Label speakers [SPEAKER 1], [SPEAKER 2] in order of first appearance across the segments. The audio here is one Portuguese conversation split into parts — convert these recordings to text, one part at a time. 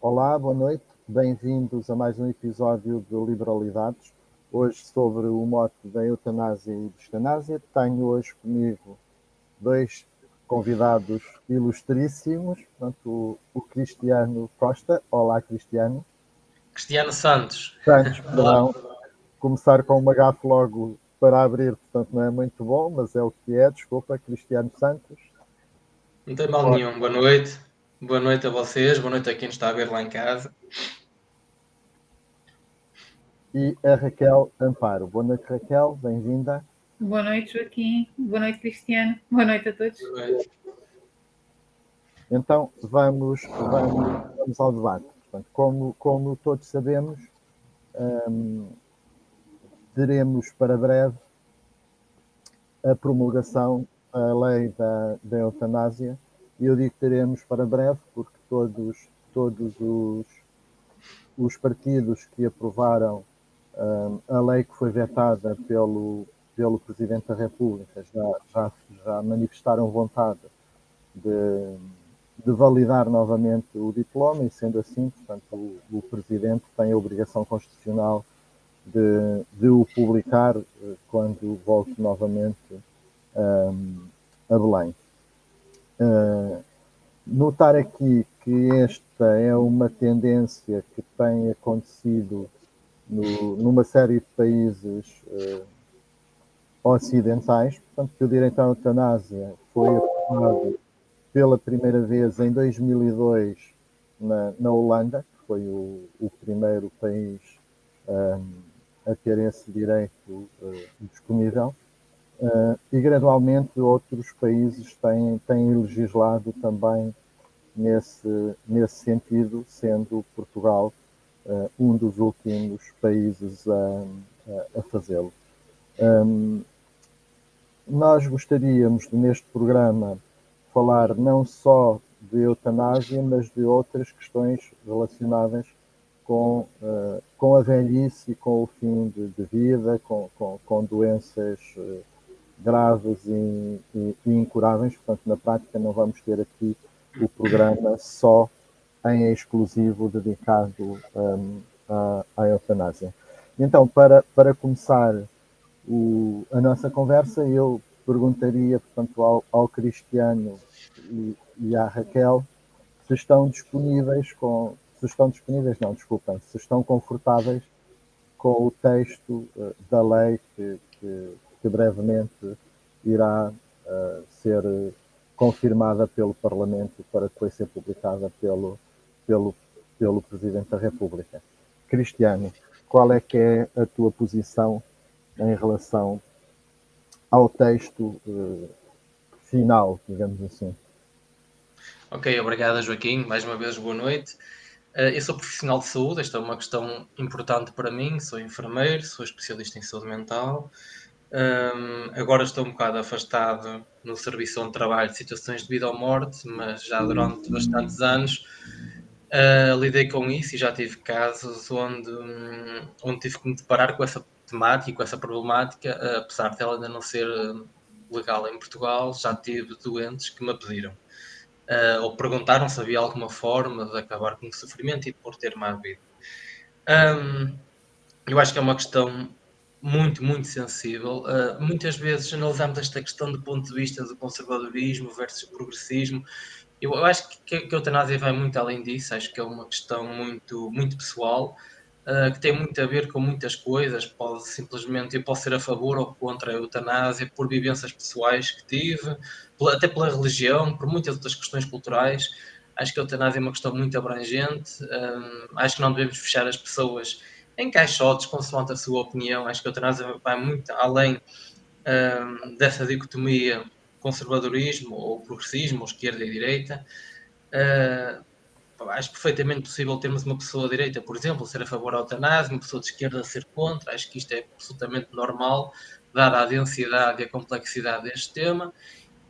[SPEAKER 1] Olá, boa noite, bem-vindos a mais um episódio de Liberalidades. Hoje sobre o mote da eutanásia e distanásia. Tenho hoje comigo dois convidados ilustríssimos, portanto, o, Cristiano Costa. Olá, Cristiano.
[SPEAKER 2] Cristiano Santos.
[SPEAKER 1] Santos, perdão. Começar com uma gafe logo para abrir, portanto, não é muito bom, mas é o que é. Desculpa, Cristiano Santos.
[SPEAKER 2] Não tem mal nenhum. Boa noite. Boa noite a vocês, boa noite a quem está a ver lá em casa.
[SPEAKER 1] E a Raquel Amparo. Boa noite, Raquel, bem-vinda.
[SPEAKER 3] Boa noite, Joaquim. Boa noite, Cristiano. Boa noite a todos. Boa noite.
[SPEAKER 1] Então, vamos, vamos, vamos ao debate. Portanto, como, como todos sabemos, hum, teremos para breve a promulgação da lei da, da eutanásia e eu digo que teremos para breve, porque todos, todos os, os partidos que aprovaram um, a lei que foi vetada pelo, pelo Presidente da República já, já, já manifestaram vontade de, de validar novamente o diploma e, sendo assim, portanto, o, o Presidente tem a obrigação constitucional de, de o publicar eh, quando volte novamente um, a Belém. Uh, notar aqui que esta é uma tendência que tem acontecido no, numa série de países uh, ocidentais, portanto, que o direito à eutanásia foi aprovado pela primeira vez em 2002 na, na Holanda, que foi o, o primeiro país um, a ter esse direito uh, disponível. Uh, e gradualmente outros países têm, têm legislado também nesse, nesse sentido, sendo Portugal uh, um dos últimos países a, a, fazê-lo. Um, nós gostaríamos de, neste programa falar não só de eutanásia, mas de outras questões relacionadas com, uh, com a velhice com o fim de, de vida, com, com, com doenças uh, graves e, e, e, incuráveis. Portanto, na prática, não vamos ter aqui o programa só em exclusivo dedicado um, à, à eutanásia. Então, para, para começar o, a nossa conversa, eu perguntaria, portanto, ao, ao Cristiano e, e à Raquel se estão disponíveis com, se estão disponíveis, não, desculpem, se estão confortáveis com o texto uh, da lei que, que, que brevemente irá uh, ser confirmada pelo Parlamento para depois ser publicada pelo, pelo, pelo Presidente da República. Cristiano, qual é que é a tua posição em relação ao texto uh, final, digamos assim?
[SPEAKER 2] Ok, obrigado Joaquim. Mais uma vez, boa noite. Uh, eu sou profissional de saúde, esta é uma questão importante para mim. Sou enfermeiro, sou especialista em saúde mental. Um, agora estou um bocado afastado no serviço onde trabalho de situações de vida ou morte, mas já durante bastantes anos uh, lidei com isso e já tive casos onde, um, onde tive que me deparar com essa temática, com essa problemática, uh, apesar dela ainda não ser legal em Portugal, já tive doentes que me pediram uh, ou perguntaram se havia alguma forma de acabar com o sofrimento e de por ter uma vida. Um, eu acho que é uma questão muito, muito sensível. Uh, muitas vezes analisamos esta questão do ponto de vista do conservadorismo versus progressismo. Eu, acho que, que a eutanásia vai muito além disso, acho que é uma questão muito, muito pessoal, uh, que tem muito a ver com muitas coisas. Pode simplesmente, eu posso ser a favor ou contra a eutanásia por vivências pessoais que tive, até pela religião, por muitas outras questões culturais. Acho que a eutanásia é uma questão muito abrangente. Ah, acho que não devemos fechar as pessoas em caixotes, consoante a sua opinião. Acho que a eutanásia vai muito além um, dessa dicotomia conservadorismo ou progressismo, ou esquerda e direita. Uh, acho perfeitamente possível termos uma pessoa de direita, por exemplo, ser a favor da eutanásia, uma pessoa de esquerda ser contra. Acho que isto é absolutamente normal, dada a densidade e a complexidade deste tema.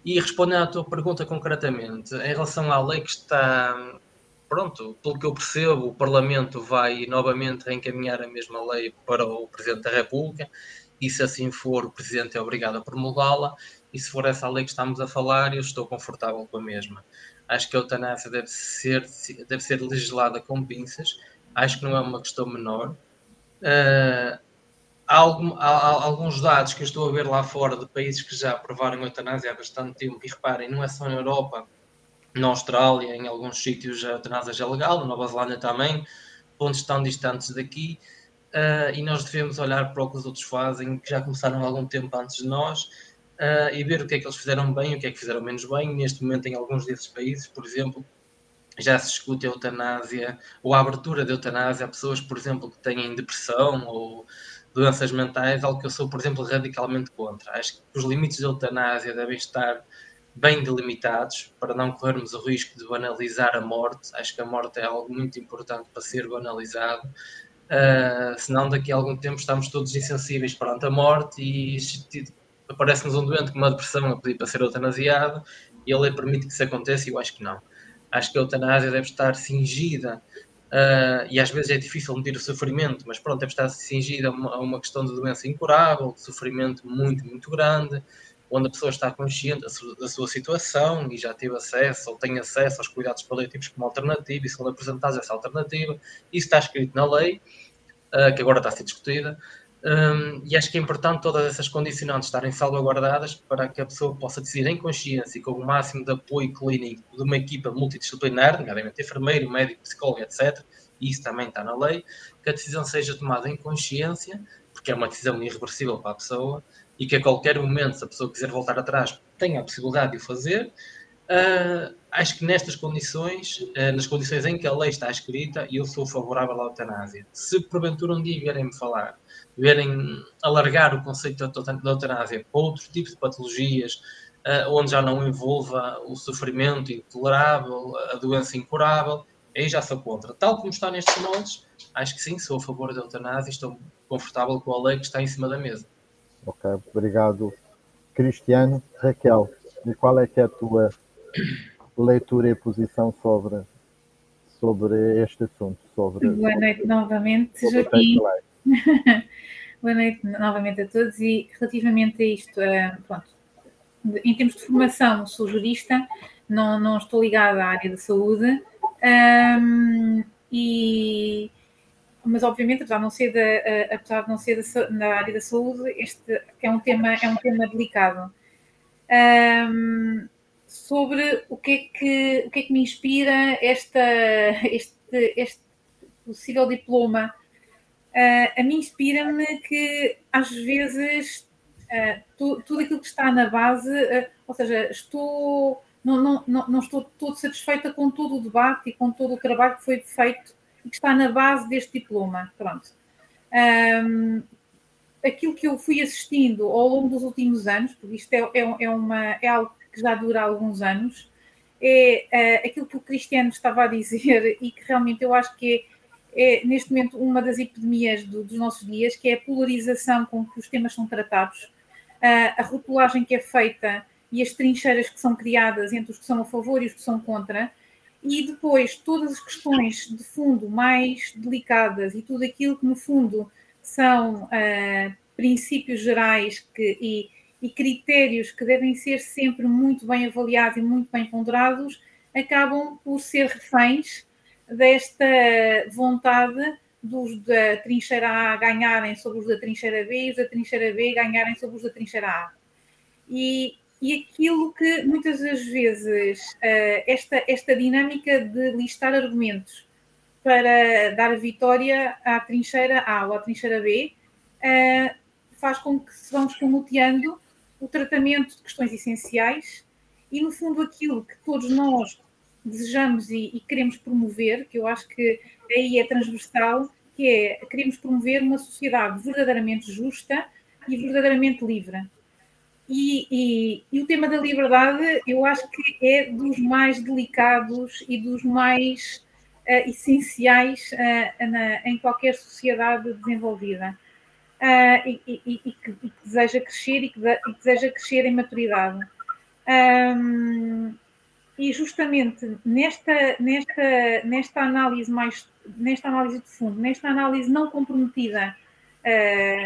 [SPEAKER 2] E respondendo à tua pergunta concretamente, em relação à lei que está pronto, pelo que eu percebo, o Parlamento vai novamente reencaminhar a mesma lei para o Presidente da República e se assim for, o Presidente é obrigado a promulgá-la e se for essa lei que estamos a falar, eu estou confortável com a mesma. Acho que a eutanásia deve ser, deve ser legislada com pinças. Acho que não é uma questão menor. Uh, há, algum, há, há, alguns dados que eu estou a ver lá fora de países que já aprovaram a eutanásia há bastante tempo. E reparem, não é só na Europa, na Austrália, em alguns sítios a eutanásia já é legal, na Nova Zelândia também, pontos tão distantes daqui. Uh, e nós devemos olhar para o que os outros fazem, que já começaram há algum tempo antes de nós, uh, e ver o que é que eles fizeram bem o que é que fizeram menos bem. Neste momento, em alguns desses países, por exemplo, já se discute a eutanásia ou a abertura de eutanásia a pessoas, por exemplo, que têm depressão ou doenças mentais, algo que eu sou, por exemplo, radicalmente contra. Acho que os limites da eutanásia devem estar bem delimitados para não corrermos o risco de banalizar a morte. Acho que a morte é algo muito importante para ser banalizado. Uh, senão, daqui a algum tempo, estamos todos insensíveis perante a morte e aparece-nos um doente com uma depressão a pedir para ser eutanasiado e ele permite que isso aconteça e eu acho que não. Acho que a eutanásia deve estar cingida uh, e às vezes é difícil medir o sofrimento, mas pronto, deve estar cingida a uma questão de doença incurável, de sofrimento muito, muito grande, onde a pessoa está consciente da sua, situação e já teve acesso ou tem acesso aos cuidados paliativos como alternativa e são apresentados essa alternativa. Isso está escrito na lei, uh, que agora está a ser discutida. Um, e acho que é importante todas essas condicionantes estarem salvaguardadas para que a pessoa possa decidir em consciência e com o máximo de apoio clínico de uma equipa multidisciplinar, nomeadamente enfermeiro, médico, psicólogo, etc. E isso também está na lei, que a decisão seja tomada em consciência, porque é uma decisão irreversível para a pessoa, e que a qualquer momento, se a pessoa quiser voltar atrás, tenha a possibilidade de o fazer. Uh, acho que nestas condições, uh, nas condições em que a lei está escrita, eu sou favorável à eutanásia. Se porventura um dia vierem-me falar verem alargar o conceito da eutanásia para outros tipos de patologias, uh, onde já não envolva o sofrimento intolerável, a doença incurável, aí já sou contra. Tal como está nestes moldes, acho que sim, sou a favor da eutanásia estou confortável com a lei que está em cima da mesa.
[SPEAKER 1] Ok, obrigado. Cristiano, Raquel, e qual é que é a tua leitura e posição sobre, sobre este assunto? Sobre,
[SPEAKER 3] Boa noite novamente, Joaquim. Boa noite novamente a todos e relativamente a isto, uh, pronto, em termos de formação, sou jurista, não, não estou ligada à área da saúde, um, e, mas obviamente, apesar de não ser, da, apesar de não ser da, na área da saúde, este é um tema, é um tema delicado. Um, sobre o que, é que, o que é que me inspira esta, este, este possível diploma uh, a mim inspira-me que às vezes uh, tu, tudo aquilo que está na base, uh, ou seja, estou, não, não, não, não, estou todo satisfeita com todo o debate e com todo o trabalho que foi feito e que está na base deste diploma. Pronto. Um, aquilo que eu fui assistindo ao longo dos últimos anos, porque isto é, é, é, uma, é algo que já dura alguns anos, é uh, aquilo que o Cristiano estava a dizer e que realmente eu acho que é é, neste momento, uma das epidemias do, dos nossos dias, que é a polarização com que os temas são tratados, a, a rotulagem que é feita e as trincheiras que são criadas entre os que são a favor e os que são contra, e depois todas as questões de fundo mais delicadas e tudo aquilo que, no fundo, são uh, princípios gerais que, e, e, critérios que devem ser sempre muito bem avaliados e muito bem ponderados, acabam por ser reféns desta vontade dos da trincheira A ganharem sobre os da trincheira B e os da trincheira B ganharem sobre os da trincheira A. E, e aquilo que muitas das vezes uh, esta, esta dinâmica de listar argumentos para dar vitória à trincheira A ou à trincheira B uh, faz com que se vamos comuteando o tratamento de questões essenciais e, no fundo, aquilo que todos nós desejamos e, e, queremos promover, que eu acho que aí é transversal, que é queremos promover uma sociedade verdadeiramente justa e verdadeiramente livre. E, e, e, o tema da liberdade, eu acho que é dos mais delicados e dos mais uh, essenciais uh, na, em qualquer sociedade desenvolvida. Uh, e, e, que, deseja crescer e que, de, que deseja crescer em maturidade. Um, e justamente nesta, nesta, nesta análise mais nesta análise de fundo, nesta análise não comprometida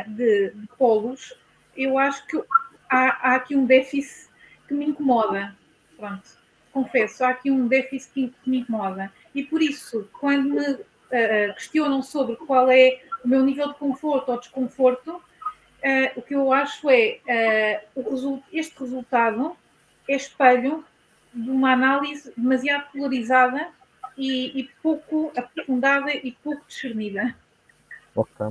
[SPEAKER 3] de, de, polos, eu acho que há, há, aqui um déficit que me incomoda. Pronto. confesso, há aqui um déficit que, me incomoda. E por isso, quando me uh, questionam sobre qual é o meu nível de conforto ou desconforto, uh, o que eu acho é uh, este resultado é espelho de uma análise demasiado polarizada e, e pouco aprofundada e pouco discernida.
[SPEAKER 1] Ok.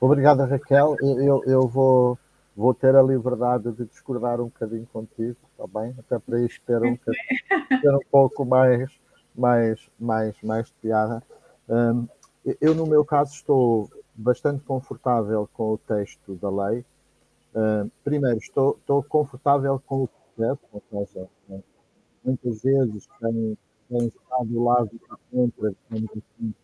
[SPEAKER 1] Obrigada, Raquel. Eu, eu vou, vou ter a liberdade de discordar um bocadinho contigo, está bem? Até para isto ter um, ter um pouco mais, mais, mais, mais de piada. Um, eu, no meu caso, estou bastante confortável com o texto da lei. Um, primeiro, estou, estou confortável com o processo, ou seja, muitas vezes tem, tem estado do lado contra, digamos assim,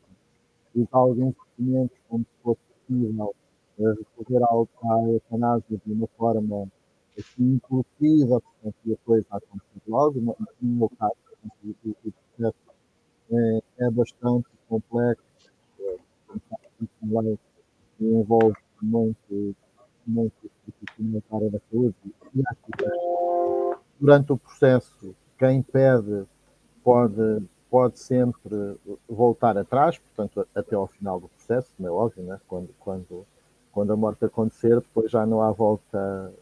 [SPEAKER 1] alguns documentos como se fosse possível recorrer à, à eutanásia de uma forma assim, impulsiva, portanto, e a coisa acontecer logo. No, no meu caso, o, o processo é, é bastante complexo, é, envolve muito, muito na área da saúde. E acho que durante o processo, quem pede pode, pode sempre voltar atrás, portanto, até ao final do processo, não é óbvio, né? quando, quando, quando a morte acontecer, depois já não há volta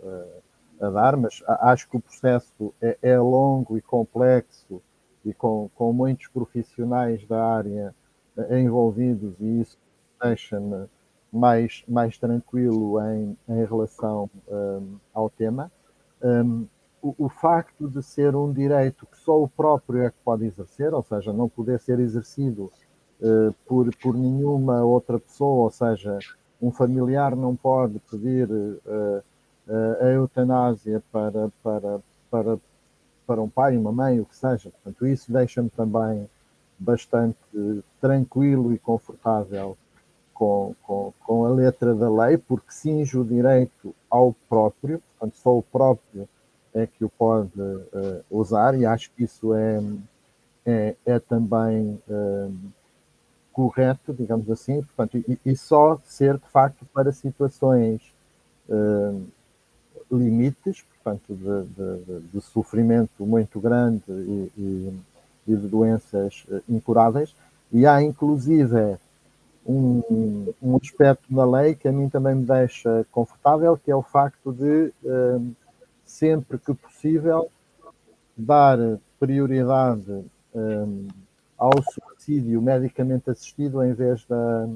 [SPEAKER 1] a, a dar, mas acho que o processo é, é longo e complexo e com, com muitos profissionais da área eh, envolvidos e isso deixa-me mais, mais tranquilo em, em relação um, ao tema. Um, o, o, facto de ser um direito que só o próprio é que pode exercer, ou seja, não poder ser exercido uh, por, por nenhuma outra pessoa, ou seja, um familiar não pode pedir uh, uh, a eutanásia para, para, para, para um pai, uma mãe, o que seja. Portanto, isso deixa-me também bastante tranquilo e confortável com, com, com a letra da lei, porque cinge o direito ao próprio, portanto, só o próprio é que o pode uh, usar, e acho que isso é, é, é também uh, correto, digamos assim, portanto, e, e, só ser de facto para situações uh, limites, portanto, de, de, de, sofrimento muito grande e, e, e de doenças uh, incuráveis. E há, inclusive, um, um, aspecto na lei que a mim também me deixa confortável, que é o facto de, uh, sempre que possível, dar prioridade ao suicídio medicamente assistido em vez da,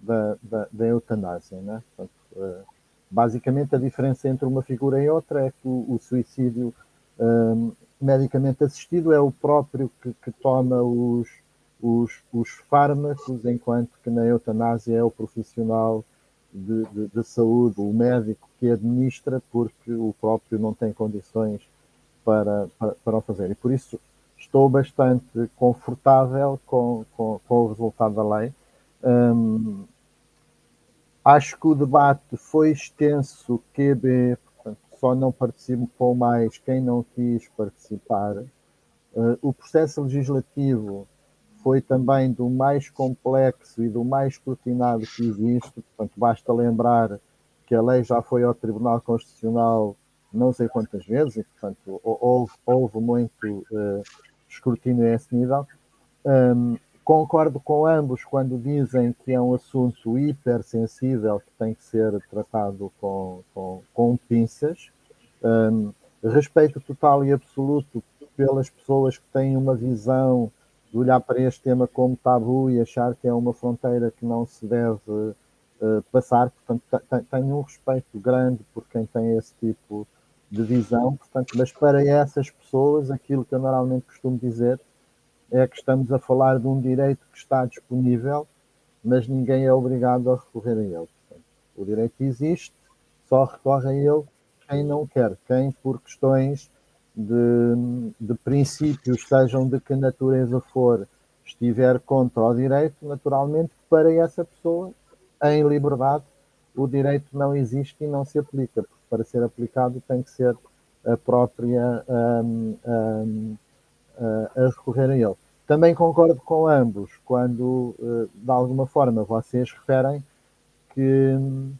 [SPEAKER 1] da, da, da eutanásia. Né? Portanto, uh, Basicamente, a diferença entre uma figura e outra é que o, o suicídio um, medicamente assistido é o próprio que, que toma os, os, os, fármacos, enquanto que na eutanásia é o profissional de, de, de, saúde, o médico que administra, porque o próprio não tem condições para, para, para o fazer. E por isso estou bastante confortável com, com, com o resultado da lei. Um, Acho que o debate foi extenso, QB, portanto, só não participou mais quem não quis participar. Uh, o processo legislativo foi também do mais complexo e do mais escrutinado que existe, portanto, basta lembrar que a lei já foi ao Tribunal Constitucional não sei quantas vezes, e, portanto, houve, houve muito uh, escrutínio a esse nível. Um, Concordo com ambos quando dizem que é um assunto hipersensível que tem que ser tratado com, com, com pinças. Um, respeito total e absoluto pelas pessoas que têm uma visão de olhar para este tema como tabu e achar que é uma fronteira que não se deve uh, passar. Portanto, tenho um respeito grande por quem tem esse tipo de visão. Portanto, mas para essas pessoas, aquilo que eu normalmente costumo dizer é que estamos a falar de um direito que está disponível, mas ninguém é obrigado a recorrer a ele. Portanto, o direito existe, só recorre a ele quem não quer, quem por questões de, de princípios, sejam de que natureza for, estiver contra o direito, naturalmente, para essa pessoa, em liberdade, o direito não existe e não se aplica, para ser aplicado tem que ser a própria. Um, um, a recorrer a ele. Também concordo com ambos quando, eh, de alguma forma, vocês referem que hum,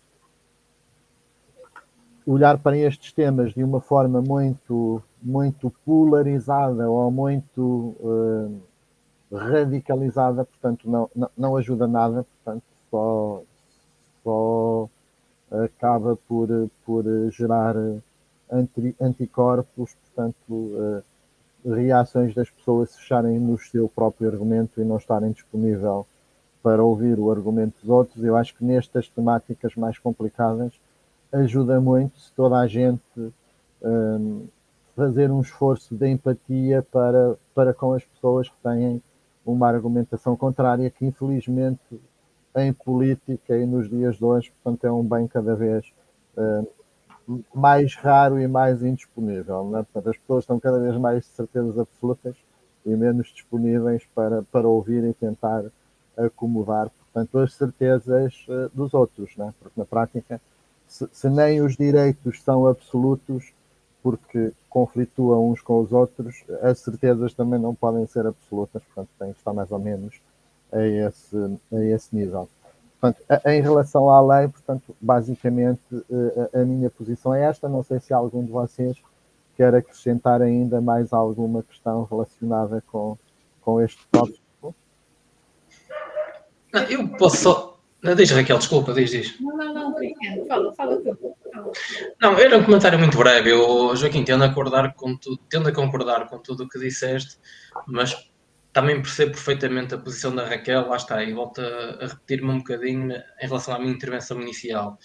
[SPEAKER 1] olhar para estes temas de uma forma muito muito polarizada ou muito uh, radicalizada, portanto não, não, não, ajuda nada, portanto só, só acaba por, por gerar anti, anticorpos, portanto reações das pessoas fecharem no seu próprio argumento e não estarem disponível para ouvir o argumento dos outros. Eu acho que nestas temáticas mais complicadas ajuda muito se toda a gente um, fazer um esforço de empatia para, para com as pessoas que têm uma argumentação contrária, que infelizmente em política e nos dias de hoje, portanto, é um bem cada vez uh, mais raro e mais indisponível. Né? Portanto, as pessoas estão cada vez mais de certezas absolutas e menos disponíveis para, para ouvir e tentar acomodar, portanto, as certezas uh, dos outros, né? porque na prática, se, se nem os direitos são absolutos, porque conflituam uns com os outros, as certezas também não podem ser absolutas, portanto, tem que estar mais ou menos a esse, a esse nível. Portanto, em relação à lei, portanto, basicamente a, a minha posição é esta. Não sei se algum de vocês quer acrescentar ainda mais alguma questão relacionada com, com este tópico.
[SPEAKER 2] Não, eu posso só. Não, diz Raquel, desculpa, diz, diz.
[SPEAKER 3] Não, não, não, fala, fala tu.
[SPEAKER 2] Não, era um comentário muito breve. Eu, Joaquim, tendo a concordar com tudo, tendo a concordar com tudo o que disseste, mas também percebo perfeitamente a posição da Raquel, lá está, e volto a, a repetir-me um bocadinho em relação à minha intervenção inicial.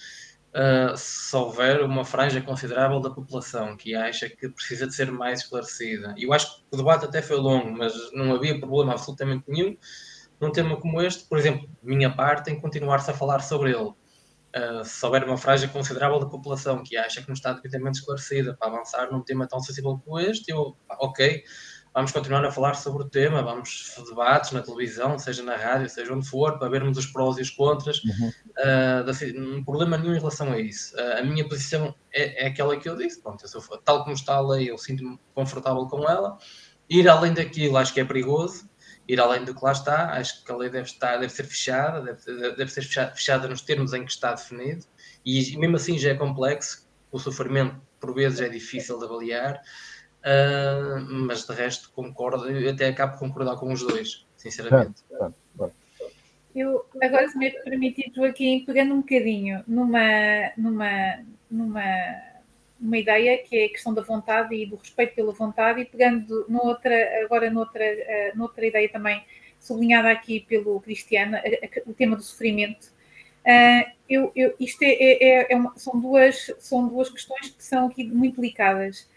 [SPEAKER 2] Uh, se houver uma franja considerável da população que acha que precisa de ser mais esclarecida, e eu acho que o debate até foi longo, mas não havia problema absolutamente nenhum num tema como este, por exemplo, minha parte, em continuar-se a falar sobre ele. Uh, se houver uma franja considerável da população que acha que não está devidamente esclarecida para avançar num tema tão sensível como este, eu, ok, vamos continuar a falar sobre o tema, vamos debates na televisão, seja na rádio, seja onde for, para vermos os prós e os contras. Uhum. Uh, não problema nenhum em relação a isso. Uh, a minha posição é, é, aquela que eu disse. Pronto, eu sou, tal como está a lei, eu sinto-me confortável com ela. Ir além daquilo acho que é perigoso. Ir além do que lá está, acho que a lei deve, estar, deve ser fechada, deve, deve ser fechada, fechada nos termos em que está definido. E mesmo assim já é complexo, o sofrimento por vezes é difícil de avaliar. Uh, mas de resto concordo, eu até acabo de concordar com os dois, sinceramente.
[SPEAKER 3] Eu agora, se me é permitido, Joaquim, pegando um bocadinho numa, numa, numa uma ideia que é a questão da vontade e do respeito pela vontade, e pegando noutra, agora noutra, uh, noutra ideia também sublinhada aqui pelo Cristiano, o tema do sofrimento. Uh, eu, eu, isto é, é, é, é uma, são, duas, são duas questões que são aqui muito delicadas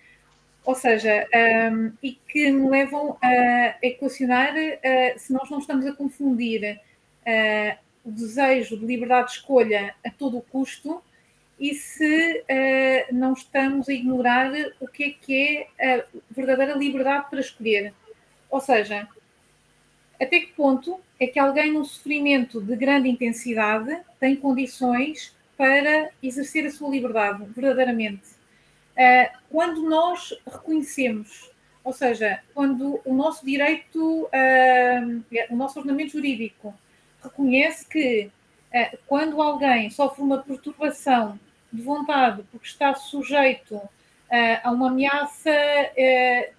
[SPEAKER 3] ou seja, um, e que me levam a equacionar uh, se nós não estamos a confundir uh, o desejo de liberdade de escolha a todo o custo e se uh, não estamos a ignorar o que é que é a verdadeira liberdade para escolher. Ou seja, até que ponto é que alguém num sofrimento de grande intensidade tem condições para exercer a sua liberdade verdadeiramente? Eh, quando nós reconhecemos, ou seja, quando o nosso direito, eh, o nosso ordenamento jurídico reconhece que eh, quando alguém sofre uma perturbação de vontade porque está sujeito a uma ameaça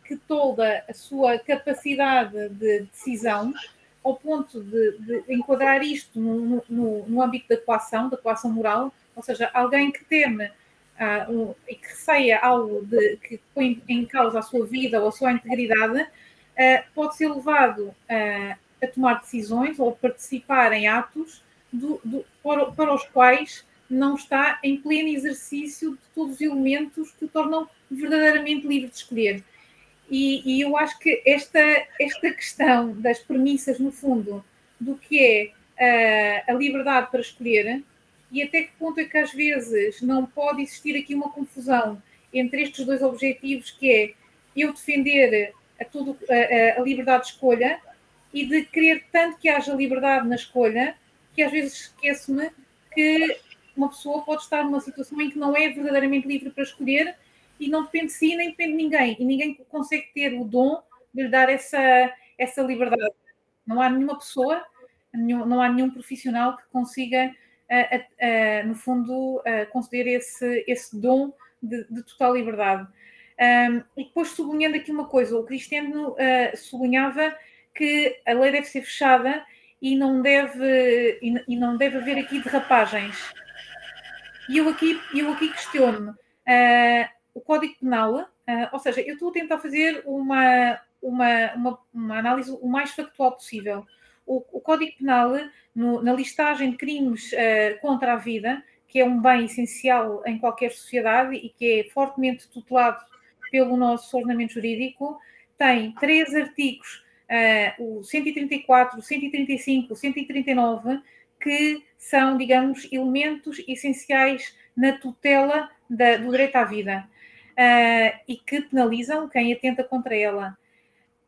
[SPEAKER 3] que toda a sua capacidade de decisão, ao ponto de, de enquadrar isto no, no, no, âmbito da coação, da coação moral, ou seja, alguém que teme uh, um, e que receia algo de, que põe em causa a sua vida ou a sua integridade, uh, pode ser levado uh, a tomar decisões ou participar em atos do, do, para, para, os quais não está em pleno exercício de todos os elementos que o tornam verdadeiramente livre de escolher. E, e, eu acho que esta, esta questão das premissas, no fundo, do que é a liberdade para escolher, e até que ponto é que às vezes não pode existir aqui uma confusão entre estes dois objetivos, que é eu defender a, tudo, a, a liberdade de escolha e de querer tanto que haja liberdade na escolha, que às vezes esqueço-me que uma pessoa pode estar numa situação em que não é verdadeiramente livre para escolher e não depende de si nem depende de ninguém, e ninguém consegue ter o dom de lhe dar essa, essa liberdade. Não há nenhuma pessoa, não há nenhum profissional que consiga no fundo, conceder esse, esse dom de, de, total liberdade. Um, e depois sublinhando aqui uma coisa, o Cristiano uh, sublinhava que a lei deve ser fechada e não deve, e, e não deve haver aqui derrapagens. E eu aqui, eu aqui questiono uh, o Código Penal, uh, ou seja, eu estou a tentar fazer uma, uma, uma, uma análise o mais factual possível. O, o Código Penal, no, na listagem de crimes uh, contra a vida, que é um bem essencial em qualquer sociedade e que é fortemente tutelado pelo nosso ordenamento jurídico, tem três artigos, uh, o 134, o 135, o 139, que são, digamos, elementos essenciais na tutela da, do direito à vida uh, e que penalizam quem atenta contra ela.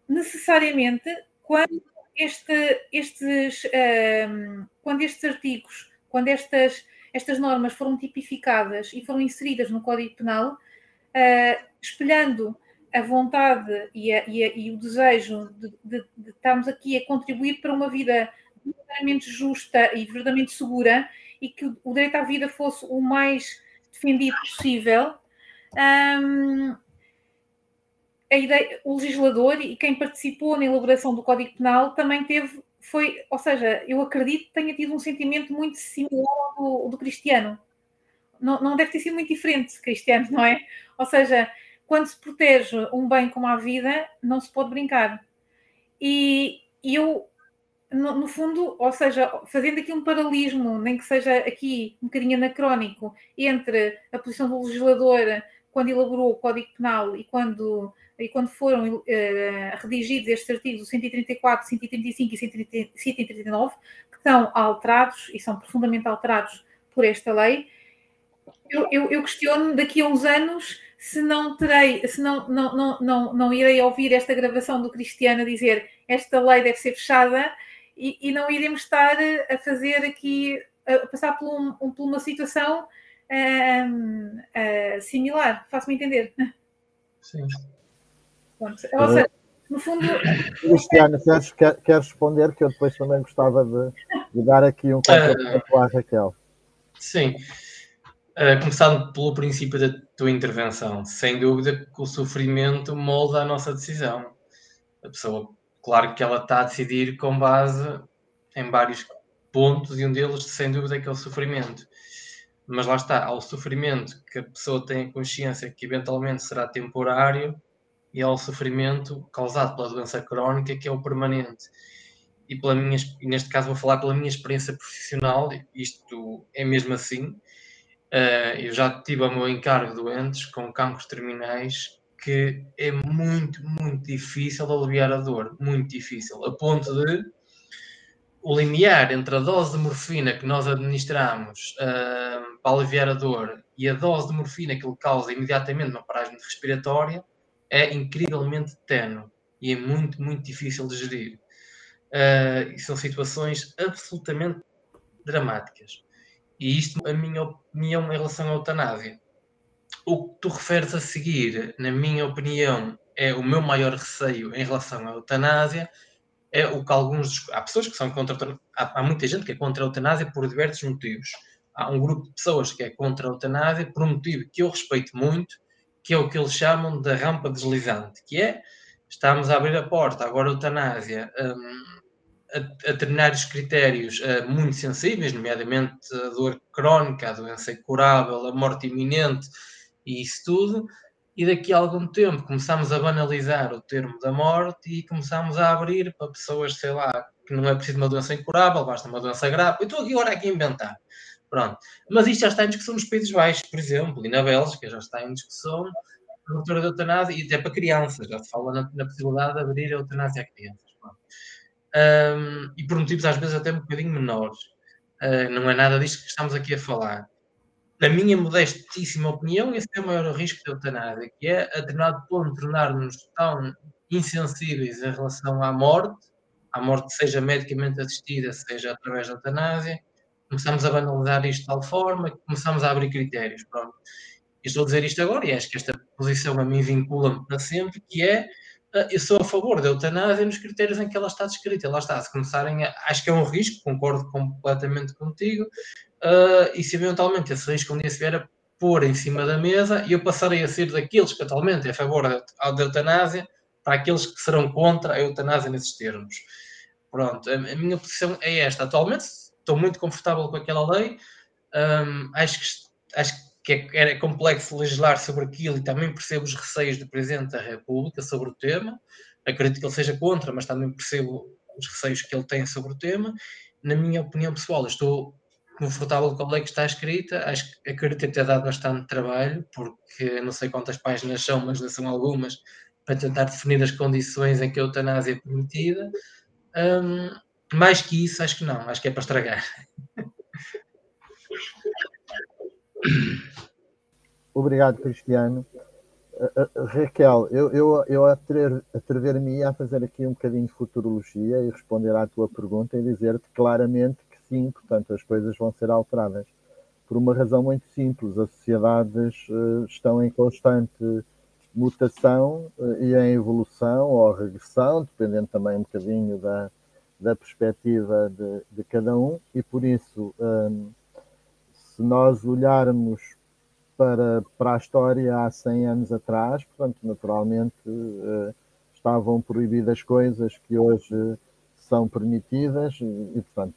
[SPEAKER 3] Necessariamente, quando, este, estes, uh, quando estes artigos, quando estas, estas normas foram tipificadas e foram inseridas no Código Penal, uh, espelhando a vontade e, a, e, a, e o desejo de, de, de, estarmos aqui a contribuir para uma vida verdadeiramente justa e verdadeiramente segura e que o direito à vida fosse o mais defendido possível, um, a ideia, o legislador e quem participou na elaboração do Código Penal também teve, foi, ou seja, eu acredito que tenha tido um sentimento muito similar ao do, do Cristiano. Não, não deve ter sido muito diferente, Cristiano, não é? Ou seja, quando se protege um bem como a vida, não se pode brincar. E eu, no, no, fundo, ou seja, fazendo aqui um paralelismo, nem que seja aqui um bocadinho anacrónico, entre a posição do legislador quando elaborou o Código Penal e quando, e quando foram uh, redigidos estes artigos, o 134, 135 e 139, que são alterados e são profundamente alterados por esta lei, eu, eu, eu questiono daqui a uns anos se não terei, se não, não, não, não, não irei ouvir esta gravação do Cristiano dizer esta lei deve ser fechada e, e não iremos estar a fazer aqui, a passar por, um, por uma situação um, uh, similar. Faço-me entender? Sim. Pronto. Ou seja, no fundo.
[SPEAKER 1] Cristiano, queres, quer, quer responder? Que eu depois também gostava de, de dar aqui um contraponto uh, à Raquel.
[SPEAKER 2] Sim. Uh, começando pelo princípio da tua intervenção, sem dúvida que o sofrimento molda a nossa decisão. A pessoa, claro que ela está a decidir com base em vários pontos e um deles, sem dúvida, é que é o sofrimento. Mas lá está, há o sofrimento que a pessoa tem a consciência que eventualmente será temporário e há o sofrimento causado pela doença crónica que é o permanente. E, pela minha, neste caso vou falar pela minha experiência profissional, isto é mesmo assim, Uh, eu já tive o meu encargo doentes com cancros terminais que é muito, muito difícil aliviar a dor, muito difícil, a ponto de o limiar entre a dose de morfina que nós administramos uh, para aliviar a dor e a dose de morfina que ele causa imediatamente uma paragem respiratória é incrivelmente tenue e é muito, muito difícil de gerir. Uh, e são situações absolutamente dramáticas. E isto, a minha opinião em relação à eutanásia. O que tu referes a seguir, na minha opinião, é o meu maior receio em relação à eutanásia, é o que alguns. Há pessoas que são contra. Há, há muita gente que é contra a eutanásia por diversos motivos. Há um grupo de pessoas que é contra a eutanásia por um motivo que eu respeito muito, que é o que eles chamam da rampa deslizante, que é estamos a abrir a porta, agora a eutanásia. Hum, a, a determinados critérios uh, muito sensíveis, nomeadamente a dor crónica, a doença incurável, a morte iminente e isso tudo, e daqui a algum tempo começamos a banalizar o termo da morte e começamos a abrir para pessoas, sei lá, que não é preciso uma doença incurável, basta uma doença grave. Eu estou aqui agora aqui a inventar. Pronto. Mas isto já está em discussão nos Países Baixos, por exemplo, e na Bélgica já está em discussão a ruptura da eutanásia, e até para crianças, já se fala na, na possibilidade de abrir a eutanásia a crianças. Um, e por motivos às vezes até um bocadinho menores. Uh, não é nada disto que estamos aqui a falar. Na minha modestíssima opinião, esse é o maior risco da eutanásia, que é, a determinado ponto, tornar-nos tão insensíveis em relação à morte, à morte seja medicamente assistida, seja através da eutanásia, começamos a banalizar isto de tal forma que começamos a abrir critérios. Pronto. estou a dizer isto agora e acho que esta posição a mim vincula-me para sempre, que é eu sou a favor da eutanásia nos critérios em que ela está descrita. Lá está, se começarem a. Acho que é um risco, concordo completamente contigo. Uh, e se eventualmente esse risco um dia se vier a pôr em cima da mesa e eu passarei a ser daqueles que atualmente é a favor da, da eutanásia para aqueles que serão contra a eutanásia nesses termos. Pronto, a, a minha posição é esta. Atualmente estou muito confortável com aquela lei. Um, acho que, acho que é, é complexo legislar sobre aquilo e também percebo os receios do Presidente da República sobre o tema. Acredito que ele seja contra, mas também percebo os receios que ele tem sobre o tema. Na minha opinião pessoal, estou confortável com a lei que está escrita. Acho que acredito ter dado bastante trabalho, porque não sei quantas páginas são, mas são algumas, para tentar definir as condições em que a eutanásia é permitida. Um, mais que isso, acho que não, acho que é para estragar.
[SPEAKER 1] Obrigado, Cristiano. Uh, uh, Raquel, eu, eu, eu atrever-me a fazer aqui um bocadinho de futurologia e responder à tua pergunta e dizer-te claramente que sim, portanto, as coisas vão ser alteradas. Por uma razão muito simples, as sociedades uh, estão em constante mutação e em evolução ou regressão, dependendo também um bocadinho da, da perspectiva de, de cada um, e por isso, se nós olharmos para, para a história há 100 anos atrás, portanto, naturalmente uh, estavam proibidas coisas que hoje são permitidas, e, portanto,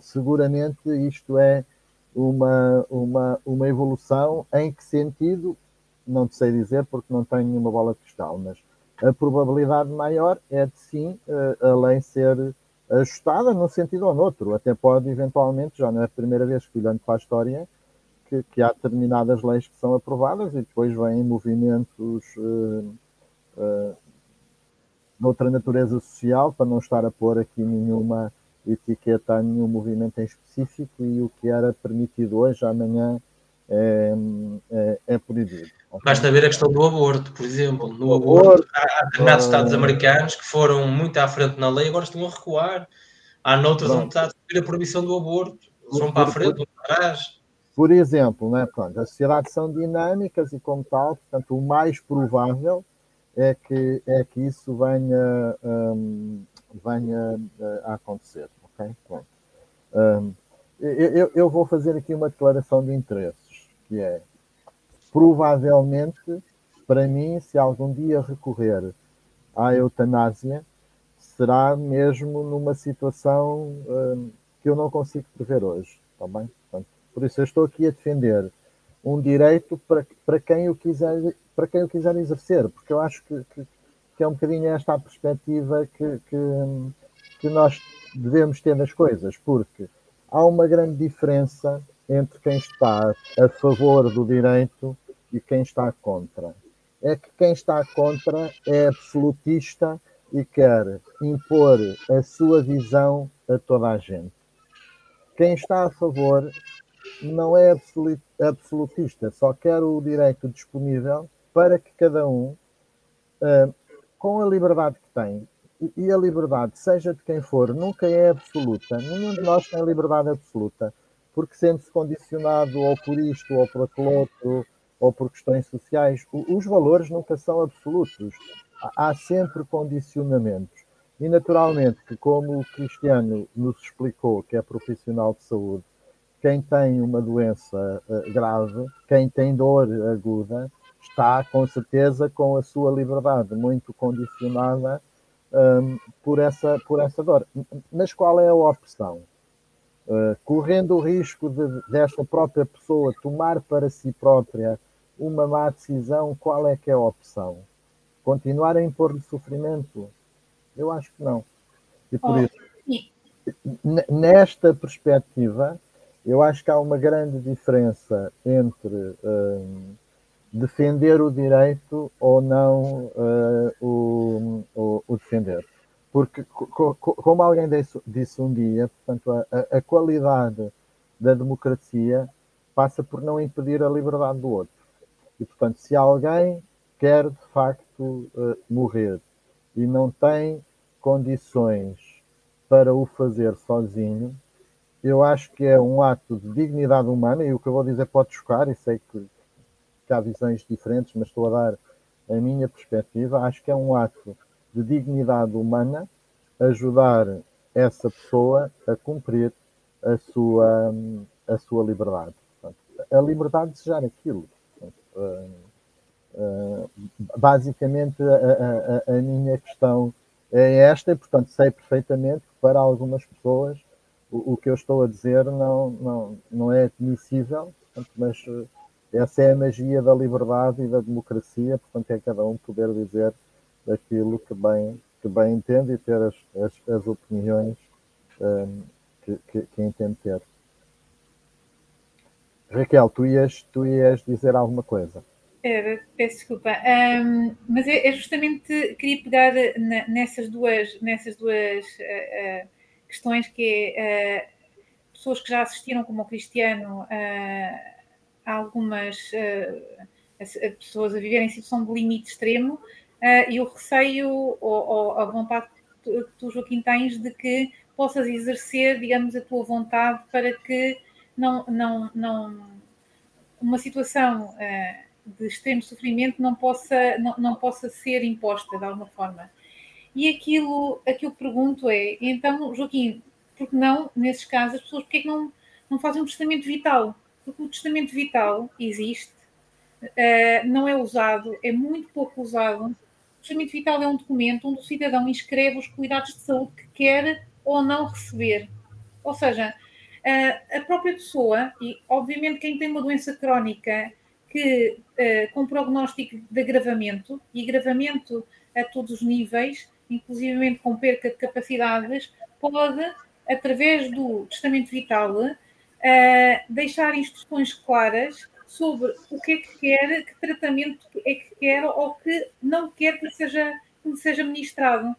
[SPEAKER 1] seguramente isto é uma, uma, uma evolução em que sentido, não te sei dizer porque não tenho nenhuma bola de cristal, mas a probabilidade maior é de sim eh, a lei ser ajustada num sentido ou noutro. Até pode, eventualmente, já não é a primeira vez que olhando para a história, que, que há determinadas leis que são aprovadas e depois vêm movimentos uh, uh, de outra natureza social, para não estar a pôr aqui nenhuma etiqueta a nenhum movimento em específico e o que era permitido hoje, amanhã é, é, é proibido.
[SPEAKER 2] Basta ver a questão do aborto, por exemplo. No aborto, há determinados Estados americanos que foram muito à frente na lei, agora estão a recuar. Há noutros onde está a a proibição do aborto. Eles vão para a frente, vão para trás.
[SPEAKER 1] Por exemplo, né, pronto, as sociedades são dinâmicas e, como tal, portanto, o mais provável é que, é que isso venha, um, venha eh, a acontecer. Okay? Um, eu, eu vou fazer aqui uma declaração de interesses, que é provavelmente, para mim, se algum dia recorrer à eutanásia, será mesmo numa situação hum, que eu não consigo prever hoje, está bem? Portanto, por isso eu estou aqui a defender um direito para, para, quem, o quiser, para quem o quiser exercer, porque eu acho que, que, que é um bocadinho esta a perspectiva que, que, que nós devemos ter nas coisas, porque há uma grande diferença entre quem está a favor do direito e quem está contra. É que quem está contra é absolutista e quer impor a sua visão a toda a gente. Quem está a favor não é absolutista, só quer o direito disponível para que cada um, eh, com a liberdade que tem, e a liberdade, seja de quem for, nunca é absoluta. Nenhum de nós tem liberdade absoluta, porque sendo-se condicionado ou por isto, ou por aquele outro, ou por questões sociais, os valores nunca são absolutos. Há sempre condicionamentos. E naturalmente que, como o Cristiano nos explicou, que é profissional de saúde, quem tem uma doença eh, grave, quem tem dor aguda, está com certeza com a sua liberdade muito condicionada um, por, essa, por essa dor. Mas qual é a opção? Uh, correndo o risco de, desta própria pessoa tomar para si própria uma má decisão, qual é que é a opção? Continuar a impor-lhe sofrimento? Eu acho que não. E por oh, isso, nesta perspectiva, eu acho que há uma grande diferença entre um, defender o direito ou não uh, o, o, o, defender. Porque, co, co, como alguém disse, um dia, portanto, a, a, qualidade da democracia passa por não impedir a liberdade do outro. E, portanto, se alguém quer de facto uh, morrer e não tem condições para o fazer sozinho, eu acho que é um ato de dignidade humana, e o que eu vou dizer pode chocar, e sei que que há visões diferentes, mas estou a dar a minha perspectiva. Acho que é um ato de dignidade humana ajudar essa pessoa a cumprir a sua, a sua liberdade. A liberdade de desejar aquilo. Uh, uh, basicamente, a, a, a, minha questão é esta, e, portanto, sei perfeitamente que para algumas pessoas o, o que eu estou a dizer não, não, não é admissível, portanto, mas essa é a magia da liberdade e da democracia, portanto, é cada um poder dizer aquilo que bem, que bem entende e ter as, as, as opiniões um, que, que, que entende ter. Raquel, tu ias, tu ias dizer alguma coisa.
[SPEAKER 3] Peço desculpa. Um, mas é, é, justamente, queria pegar na, nessas duas, nessas duas uh, uh, questões que é uh, pessoas que já assistiram como o Cristiano a algumas pessoas a viverem em situação de limite extremo e o receio ou, ou a vontade que tu, Joaquim, tens de que possas exercer, digamos, a tua vontade para que não, não, não uma situação uh, de extremo sofrimento não possa, não, não possa ser imposta de alguma forma. E aquilo a que eu pergunto é, então, Joaquim, por que não, nesses casos, as pessoas, porque é que não, não fazem um testamento vital? Porque o testamento vital existe, uh, não é usado, é muito pouco usado. O testamento vital é um documento onde o cidadão inscreve os cuidados de saúde que quer ou não receber. Ou seja, a própria pessoa, e obviamente quem tem uma doença crónica que com prognóstico de agravamento, e agravamento a todos os níveis, inclusivamente com perca de capacidades, pode, através do testamento vital, deixar instruções claras sobre o que é que quer, que tratamento é que quer ou que não quer que seja, que seja ministrado.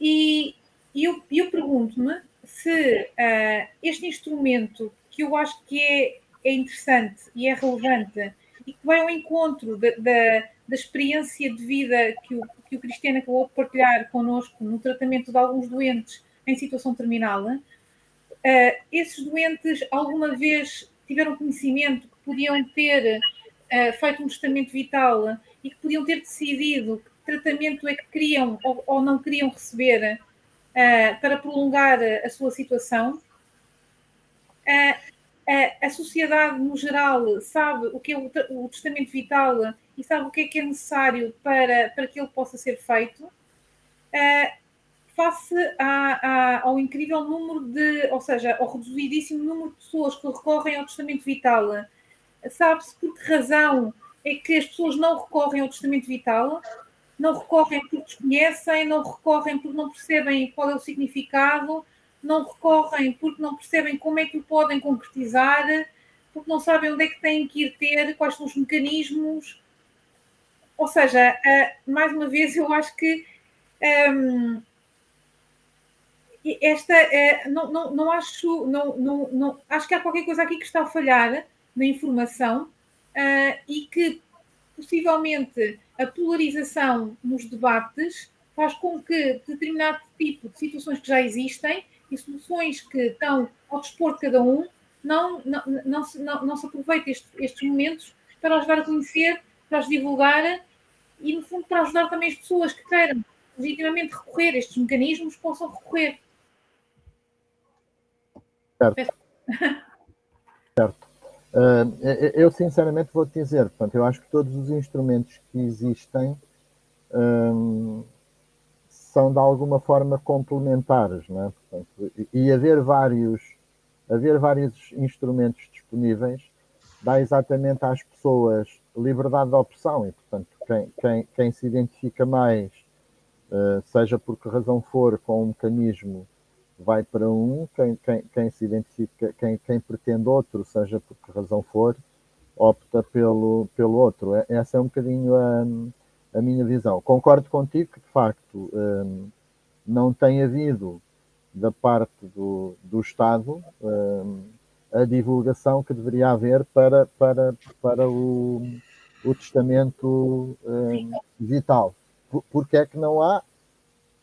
[SPEAKER 3] E eu, eu pergunto-me se uh, este instrumento, que eu acho que é, é interessante e é relevante, e que vai ao encontro da, da, da experiência de vida que o, que o Cristiano acabou de partilhar connosco no tratamento de alguns doentes em situação terminal, uh, esses doentes alguma vez tiveram conhecimento podiam ter uh, feito um testamento vital e que podiam ter decidido que tratamento é que queriam ou, ou não queriam receber uh, para prolongar a sua situação. Uh, a sociedade, no geral, sabe o que é o, o, testamento vital e sabe o que é que é necessário para, para que ele possa ser feito. Uh, face a, a, ao incrível número de, ou seja, ao reduzidíssimo número de pessoas que recorrem ao testamento vital, sabe-se por que razão é que as pessoas não recorrem ao testamento vital? não recorrem porque desconhecem, não recorrem porque não percebem qual é o significado, não recorrem porque não percebem como é que o podem concretizar, porque não sabem onde é que têm que ir ter, quais são os mecanismos. Ou seja, mais uma vez, eu acho que um, esta uh, não, não, não acho, não, não, não, acho que há qualquer coisa aqui que está a falhar na informação uh, e que possivelmente a polarização nos debates faz com que determinado tipo de situações que já existem e soluções que estão ao dispor de cada um não, não, não, se, não, não se aproveitem estes, estes momentos para ajudar a conhecer, para os divulgar e, no fundo, para ajudar também as pessoas que queiram legitimamente recorrer a estes mecanismos possam recorrer.
[SPEAKER 1] Certo. certo. Uh, eu sinceramente vou te dizer, portanto, eu acho que todos os instrumentos que existem um, são de alguma forma complementares, não é? Portanto, e, haver vários, haver vários instrumentos disponíveis dá exatamente às pessoas liberdade de opção e, portanto, quem, quem, quem se identifica mais, uh, seja por que razão for, com um mecanismo vai para um, quem, quem, quem se identifica, quem, quem pretende outro, seja por que razão for, opta pelo, pelo outro. É, essa é um bocadinho a, a minha visão. Concordo contigo que, de facto, um, não tem havido da parte do, do Estado um, a divulgação que deveria haver para, para, para o, o testamento um, vital. Por, porque é que não há?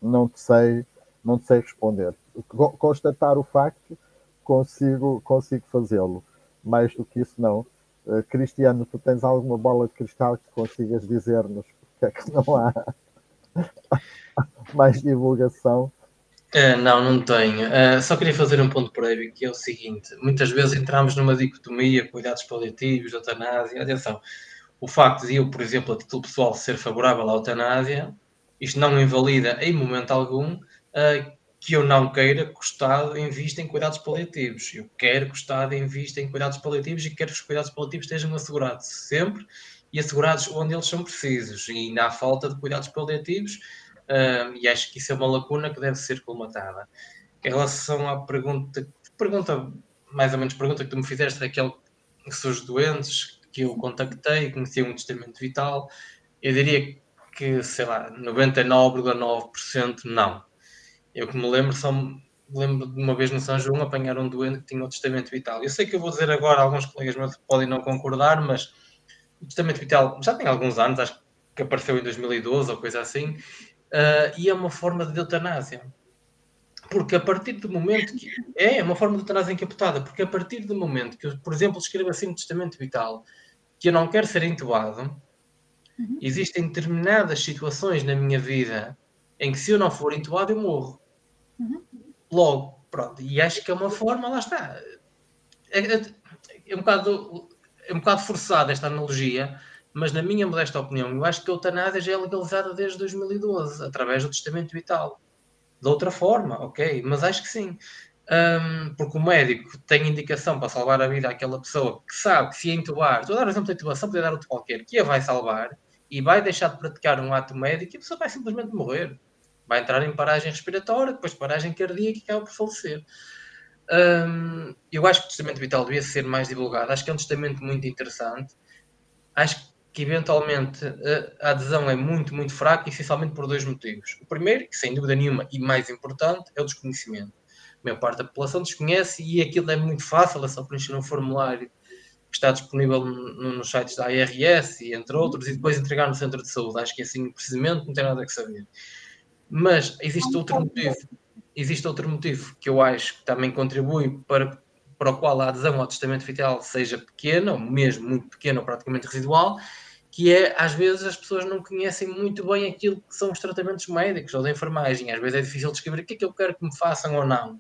[SPEAKER 1] Não te sei, não te sei responder constatar o facto, consigo, consigo fazê-lo. Mais do que isso, não. Uh, Cristiano, tu tens alguma bola de cristal que consigas dizer-nos porque é que não há mais divulgação?
[SPEAKER 2] Uh, não, não tenho. Uh, só queria fazer um ponto prévio, que é o seguinte: muitas vezes entramos numa dicotomia, cuidados paliativos, eutanásia. Atenção, o facto de eu, por exemplo, a título pessoal, ser favorável à eutanásia, isto não invalida em momento algum uh, que eu não queira que o Estado invista em cuidados paliativos. Eu quero que o Estado invista em cuidados paliativos e quero que os cuidados paliativos estejam assegurados sempre e assegurados onde eles são precisos. E ainda há falta de cuidados paliativos uh, e acho que isso é uma lacuna que deve ser colmatada. Em relação à pergunta, pergunta mais ou menos pergunta que tu me fizeste, Raquel, sobre os doentes que eu contactei, conheciam um testamento vital, eu diria que, sei lá, 99,9% não. Eu que me lembro, só me lembro de uma vez no São João apanhar um doente que tinha o testamento vital. Eu sei que eu vou dizer agora, alguns colegas meus podem não concordar, mas o testamento vital já tem alguns anos, acho que apareceu em 2012 ou coisa assim, uh, e é uma forma de eutanásia. Porque a partir do momento que. É, é uma forma de eutanásia encapotada, porque a partir do momento que eu, por exemplo, escrevo assim no testamento vital que eu não quero ser entubado, uhum. existem determinadas situações na minha vida em que se eu não for entubado eu morro. Uhum. Logo, pronto. E acho que é uma forma, lá está. É, é, é um bocado é um bocado forçada esta analogia, mas na minha modesta opinião, eu acho que a eutanásia já é legalizada desde 2012, através do testamento vital. De outra forma, ok, mas acho que sim. Um, porque o médico tem indicação para salvar a vida àquela pessoa que sabe que se entubar, estou a dar o exemplo de intubação, podia dar outro qualquer, que a vai salvar e vai deixar de praticar um ato médico e a pessoa vai simplesmente morrer. Vai entrar em paragem respiratória, depois paragem cardíaca e acaba por falecer. Um, eu acho que o testamento vital devia ser mais divulgado. Acho que é um testamento muito interessante. Acho que eventualmente a adesão é muito, muito fraca, essencialmente por dois motivos. O primeiro, que sem dúvida nenhuma e mais importante, é o desconhecimento. A maior parte da população desconhece e aquilo é muito fácil, é só preencher um formulário que está disponível no, nos sites da ARS e entre outros, e depois entregar no centro de saúde. Acho que assim, precisamente, não tem nada a saber. Mas existe outro motivo existe outro motivo que eu acho que também contribui para, para o qual a adesão ao testamento vital seja pequena, ou mesmo muito pequena, ou praticamente residual, que é, às vezes, as pessoas não conhecem muito bem aquilo que são os tratamentos médicos ou da enfermagem. Às vezes é difícil descrever o que é que eu quero que me façam ou não.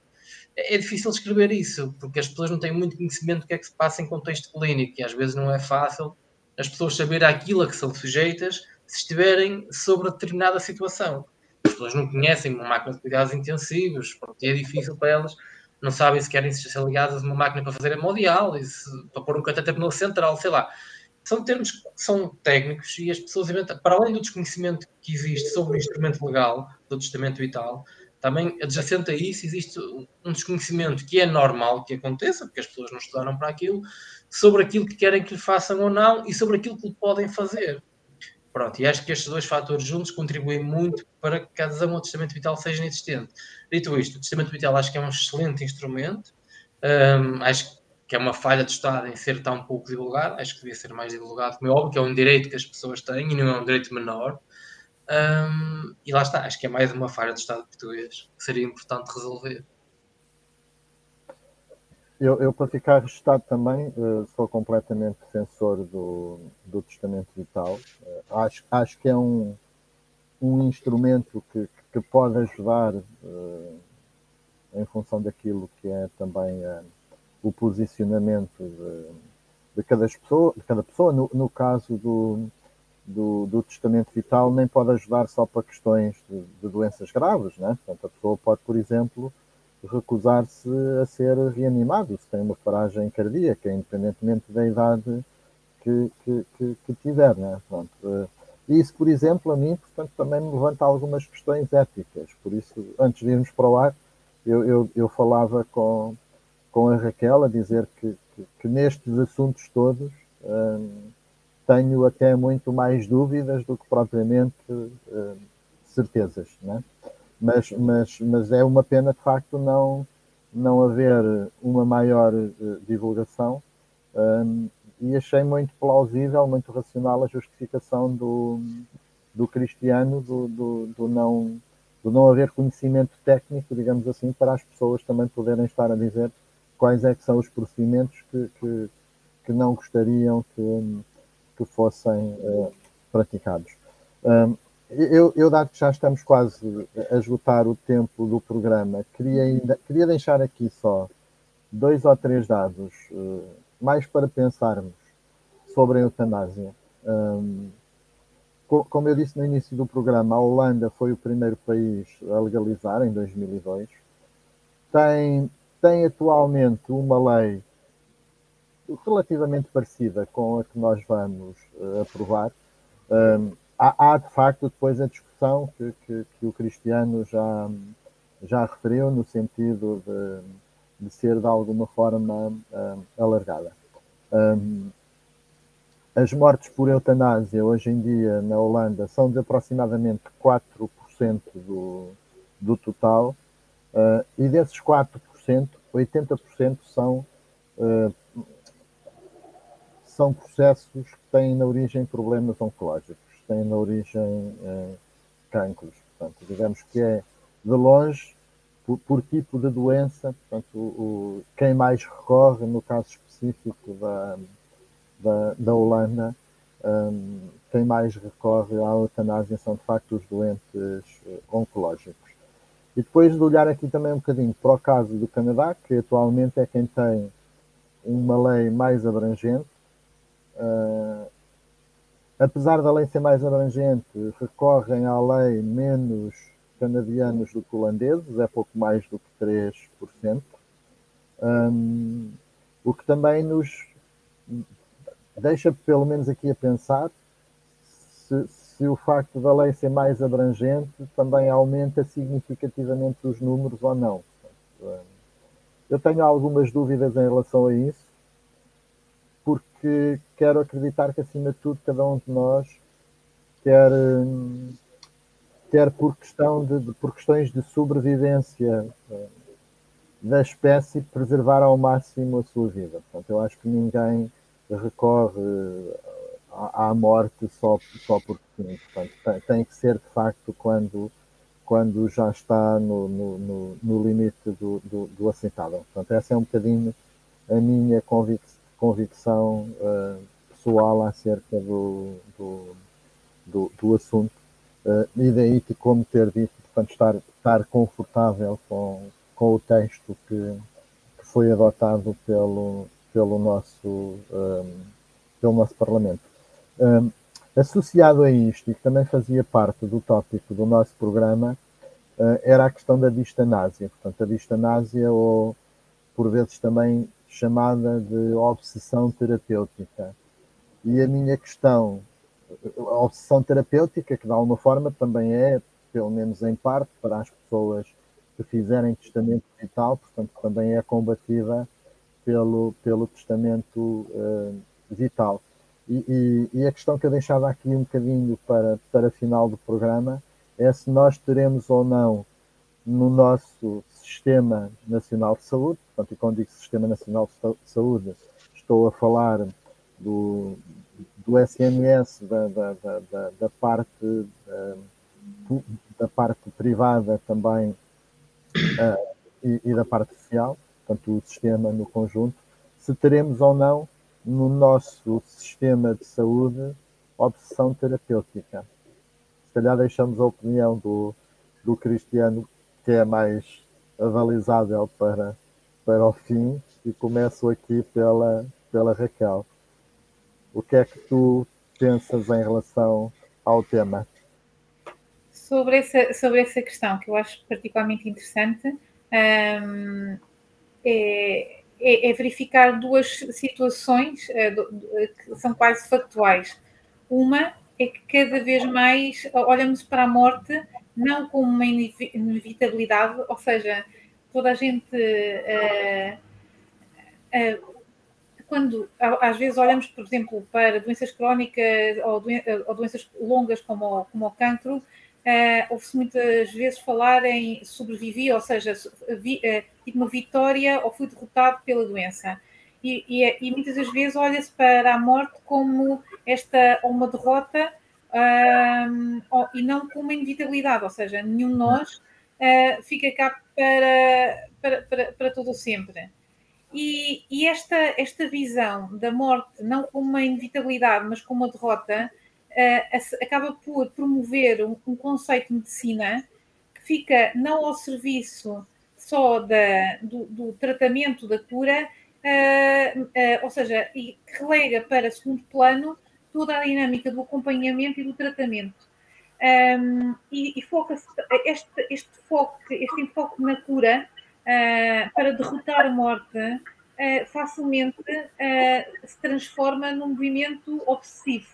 [SPEAKER 2] É, é difícil descrever isso, porque as pessoas não têm muito conhecimento do que é que se passa em contexto clínico e às vezes não é fácil as pessoas saberem aquilo a que são sujeitas se estiverem sobre determinada situação pessoas não conhecem uma máquina de cuidados intensivos, pronto, é difícil para elas, não sabem se querem ser ligadas a uma máquina para fazer hemodiálise, para pôr um cateter no central, sei lá. São termos que são técnicos e as pessoas, para além do desconhecimento que existe sobre o instrumento legal do testamento vital, também adjacente a isso existe um desconhecimento que é normal que aconteça, porque as pessoas não estudaram para aquilo, sobre aquilo que querem que lhe façam ou não e sobre aquilo que lhe podem fazer. Pronto, e acho que estes dois fatores juntos contribuem muito para que a adesão ao testamento vital seja inexistente. Dito isto, o testamento vital acho que é um excelente instrumento, um, acho que é uma falha do Estado em ser tão pouco divulgado, acho que devia ser mais divulgado, como é óbvio que é um direito que as pessoas têm e não é um direito menor. Um, e lá está, acho que é mais uma falha do Estado português que seria importante resolver.
[SPEAKER 1] Eu, eu, para ficar registado também, uh, sou completamente defensor do, do testamento vital. Uh, acho, acho que é um, um instrumento que, que pode ajudar uh, em função daquilo que é também o posicionamento de, de, cada pessoa, de cada pessoa. No, no caso do, do, do, testamento vital, nem pode ajudar só para questões de, de doenças graves. Né? Portanto, a pessoa pode, por exemplo, recusar-se a ser reanimado se tem uma paragem cardíaca, independentemente da idade que, que, que, que tiver. Né? Pronto. Eh, isso, por exemplo, a mim, portanto, também me levanta algumas questões éticas. Por isso, antes de irmos para o ar, eu, eu, eu falava com, com a Raquel a dizer que, que, que nestes assuntos todos hum, tenho até muito mais dúvidas do que propriamente hum, certezas. Né? Mas, mas, mas é uma pena de facto não, não haver uma maior uh, divulgação um, e achei muito plausível, muito racional a justificação do, do cristiano do, do, do, não, do não haver conhecimento técnico, digamos assim, para as pessoas também poderem estar a dizer quais é que são os procedimentos que, que, que não gostariam que, que fossem uh, praticados. Um, eu, eu, dado que já estamos quase a esgotar o tempo do programa, queria, ainda, queria deixar aqui só dois ou três dados, uh, mais para pensarmos sobre a eutanásia. Como eu disse no início do programa, a Holanda foi o primeiro país a legalizar em 2002. Tem, tem atualmente uma lei relativamente parecida com a que nós vamos uh, aprovar. Há, há, de facto depois a discussão que, que, que, o Cristiano já, já referiu, no sentido de, de ser de alguma forma um, alargada. Um, as mortes por eutanásia hoje em dia na Holanda são de aproximadamente 4% do, do total, uh, e desses 4%, 80% são, uh, são processos que têm na origem problemas oncológicos, têm na origem uh, cancros. Portanto, digamos que é de longe, por, por tipo de doença, portanto, o, quem mais recorre, no caso específico da da, da Holanda, um, quem mais recorre à eutanásia são de facto os doentes eh, oncológicos. E depois de olhar aqui também um bocadinho para o caso do Canadá, que atualmente é quem tem uma lei mais abrangente, uh, apesar da lei ser mais abrangente, recorrem à lei menos canadianos do que holandeses, é pouco mais do que 3%, um, o que também nos deixa pelo menos aqui a pensar se, se, o facto da lei ser mais abrangente também aumenta significativamente os números ou não. Eu tenho algumas dúvidas em relação a isso, porque quero acreditar que, acima de tudo, cada um de nós quer, quer por, questão de, por questões de sobrevivência eh, da espécie, preservar ao máximo a sua vida. Portanto, eu acho que ninguém recorre à, morte só, só porque sim. Portanto, tem, que ser de facto quando, quando já está no, no, no limite do, do, do, aceitável. Portanto, essa é um bocadinho a minha convic, convicção uh, pessoal acerca do, do, do, do assunto. Uh, e daí que, como ter dito, portanto, estar, estar confortável com, com o texto que, que foi adotado pelo, pelo nosso, um, pelo nosso Parlamento. Um, associado a isto, e que também fazia parte do tópico do nosso programa, uh, era a questão da distanásia. Portanto, a distanásia, ou por vezes também chamada de obsessão terapêutica. E a minha questão, a obsessão terapêutica, que de alguma forma também é, pelo menos em parte, para as pessoas que fizerem testamento vital, portanto, também é combatida pelo, pelo testamento uh, vital. E, e, e, a questão que eu deixava aqui um bocadinho para, para final do programa é se nós teremos ou não no nosso Sistema Nacional de Saúde, portanto, e quando digo Sistema Nacional de Saúde, estou a falar do, do SNS, da, da, da, da parte, da, da, parte privada também uh, e, e, da parte social, portanto, o sistema no conjunto, se teremos ou não no nosso sistema de saúde obsessão terapêutica. Se calhar deixamos a opinião do, do Cristiano, que é mais avalizável para, para o fim, e começo aqui pela, pela Raquel. O que é que tu pensas em relação ao tema?
[SPEAKER 3] Sobre essa, sobre essa questão, que eu acho particularmente interessante, um, é, é, é verificar duas situações é, do, que são quase factuais. Uma é que cada vez mais olhamos para a morte não como uma inevitabilidade, ou seja, toda a gente. Uh, uh, quando às vezes olhamos, por exemplo, para doenças crónicas ou, doen ou doenças longas como, como o cancro, Uh, Ouve-se muitas vezes falar em sobrevivi, ou seja, vi, tive uma vitória ou fui derrotado pela doença. E, e, e muitas das vezes olha-se para a morte como esta ou uma derrota e não como uma inevitabilidade, ou seja, nenhum de nós uh, fica cá para, para, para, para todo o sempre. E, e, esta, esta visão da morte, não como uma inevitabilidade, mas como uma derrota, uh, acaba por promover um, um, conceito de medicina que fica não ao serviço só da, do, do tratamento da cura, uh, uh, ou seja, e relega para segundo plano toda a dinâmica do acompanhamento e do tratamento. Um, e, e foca este, este, foco, este enfoque na cura para derrotar a morte uh, facilmente uh, se transforma num movimento obsessivo.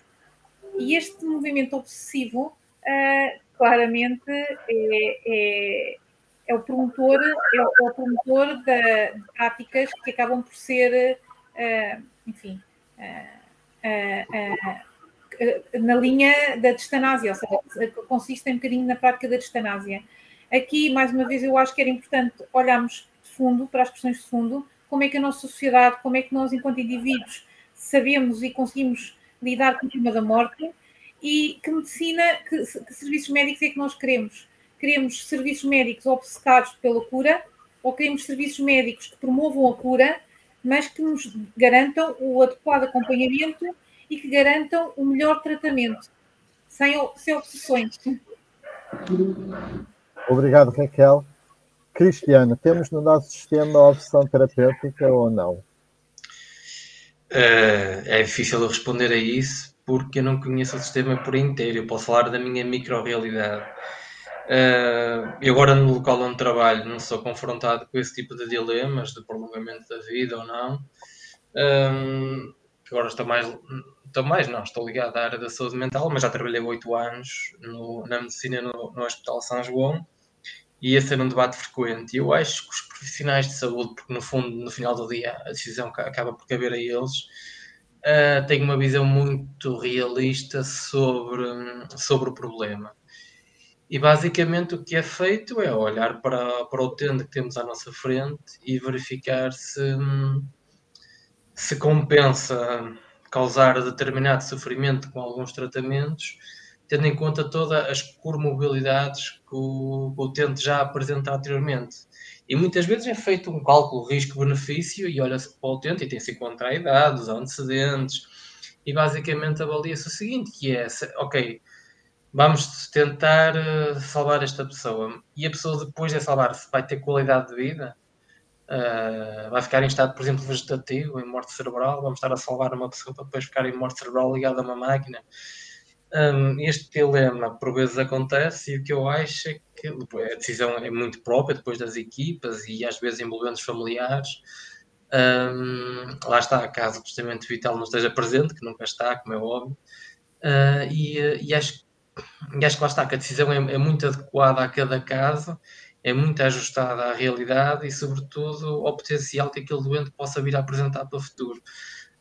[SPEAKER 3] E este movimento obsessivo, uh, claramente, é, é, é, o promotor, é o, é promotor de, de, práticas que acabam por ser, enfim, na linha da distanásia, ou seja, consiste um bocadinho na prática da distanásia. Aqui, mais uma vez, eu acho que era importante olharmos de fundo para as questões de fundo, como é que a nossa sociedade, como é que nós, enquanto indivíduos, sabemos e conseguimos lidar com o tema da morte e que medicina, que, que serviços médicos é que nós queremos? Queremos serviços médicos obcecados pela cura ou queremos serviços médicos que promovam a cura, mas que nos garantam o adequado acompanhamento e que garantam o melhor tratamento, sem, sem obsessões.
[SPEAKER 1] Obrigado, Raquel. Cristiano, temos no nosso sistema a opção terapêutica ou não?
[SPEAKER 2] Uh, é difícil responder a isso porque eu não conheço o sistema por inteiro. Eu posso falar da minha micro-realidade. Uh, eu agora no local onde trabalho não sou confrontado com esse tipo de dilemas de prolongamento da vida ou não. Um, agora estou mais, estou mais não, estou ligado à área da saúde mental, mas já trabalhei oito anos no, na medicina no, no Hospital São João ia ser um debate frequente. E eu acho que os profissionais de saúde, porque no fundo, no final do dia, a decisão acaba por caber a eles, uh, têm uma visão muito realista sobre, sobre o problema. E basicamente o que é feito é olhar para, para o utente que temos à nossa frente e verificar se, se compensa causar determinado sofrimento com alguns tratamentos tendo em conta todas as comorbilidades que o, o utente já apresenta anteriormente. E muitas vezes é feito um cálculo risco-benefício e olha-se para o utente e tem-se em conta a idade, os antecedentes, e basicamente avalia-se o seguinte, que é, ok, vamos tentar uh, salvar esta pessoa. E a pessoa depois de salvar-se vai ter qualidade de vida? Uh, vai ficar em estado, por exemplo, vegetativo, em morte cerebral? Vamos estar a salvar uma pessoa para depois ficar em morte cerebral ligada a uma máquina? Um, este dilema por vezes acontece e o que eu acho é que a decisão é muito própria depois das equipas e às vezes envolvendo os familiares. Um, lá está, caso o testamento vital não esteja presente, que nunca está, como é óbvio, uh, e, e, acho, e acho que lá está, que a decisão é, é muito adequada a cada caso, é muito ajustada à realidade e, sobretudo, ao potencial que aquele doente possa vir a apresentar para o futuro.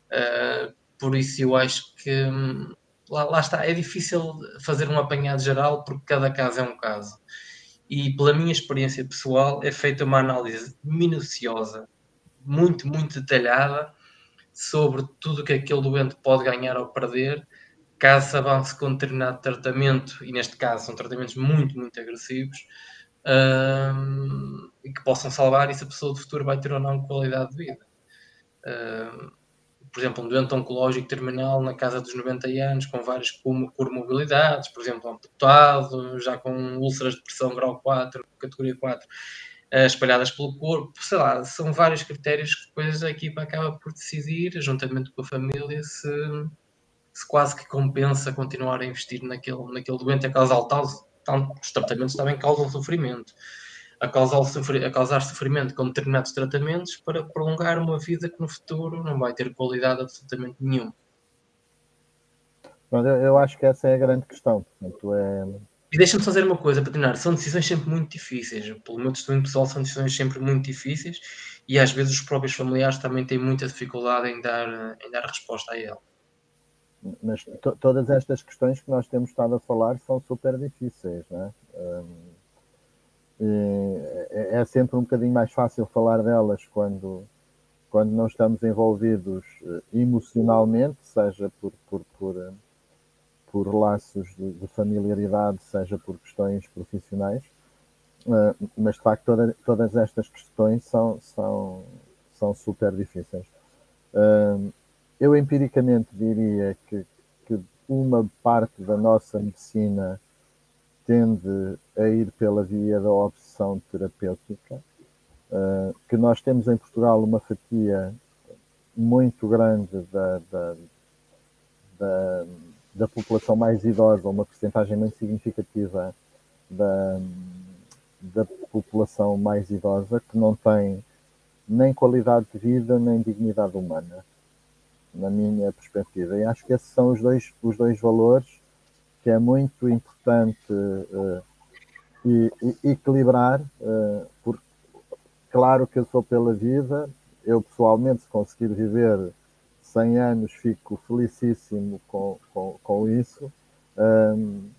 [SPEAKER 2] Uh, por isso, eu acho que hum, lá, lá está, é difícil fazer um apanhado geral porque cada caso é um caso. E pela minha experiência pessoal, é feita uma análise minuciosa, muito, muito detalhada, sobre tudo o que aquele doente pode ganhar ou perder, caso se avance com determinado tratamento, e neste caso são tratamentos muito, muito agressivos, um, e que possam salvar e se a pessoa do futuro vai ter ou não qualidade de vida. Um, por exemplo, um doente oncológico terminal na casa dos 90 anos, com várias comorbilidades, por exemplo, amputado, já com úlceras de pressão grau 4, categoria 4, eh, espalhadas pelo corpo, sei lá, são vários critérios que depois a equipa acaba por decidir, juntamente com a família, se, se quase que compensa continuar a investir naquele, naquele doente a causar tal, tanto os tratamentos também causam sofrimento a causar, sofrimento, a causar sofrimento com determinados tratamentos para prolongar uma vida que no futuro não vai ter qualidade absolutamente nenhuma.
[SPEAKER 1] Eu acho que essa é a grande questão. Portanto, é...
[SPEAKER 2] E deixa-me fazer uma coisa, Patinar. São decisões sempre muito difíceis. Pelo meu testemunho pessoal, são decisões sempre muito difíceis e às vezes os próprios familiares também têm muita dificuldade em dar, em dar resposta a ela.
[SPEAKER 1] Mas todas estas questões que nós temos estado a falar são super difíceis, não é? Um é, é sempre um bocadinho mais fácil falar delas quando, quando não estamos envolvidos eh, emocionalmente, seja por, por, por, eh, por laços de, de, familiaridade, seja por questões profissionais, eh, mas de facto toda, todas estas questões são, são, são super difíceis. Eu empiricamente diria que, que uma parte da nossa medicina tende a ir pela via da opção terapêutica, uh, que nós temos em Portugal uma fatia muito grande da, da, da, da população mais idosa, uma porcentagem muito significativa da, da população mais idosa que não tem nem qualidade de vida nem dignidade humana, na minha perspectiva. E acho que esses são os dois, os dois valores que é muito importante uh, e, e, equilibrar, uh, porque claro que eu sou pela vida, eu pessoalmente, se conseguir viver 100 anos, fico felicíssimo com, com, com isso. Um,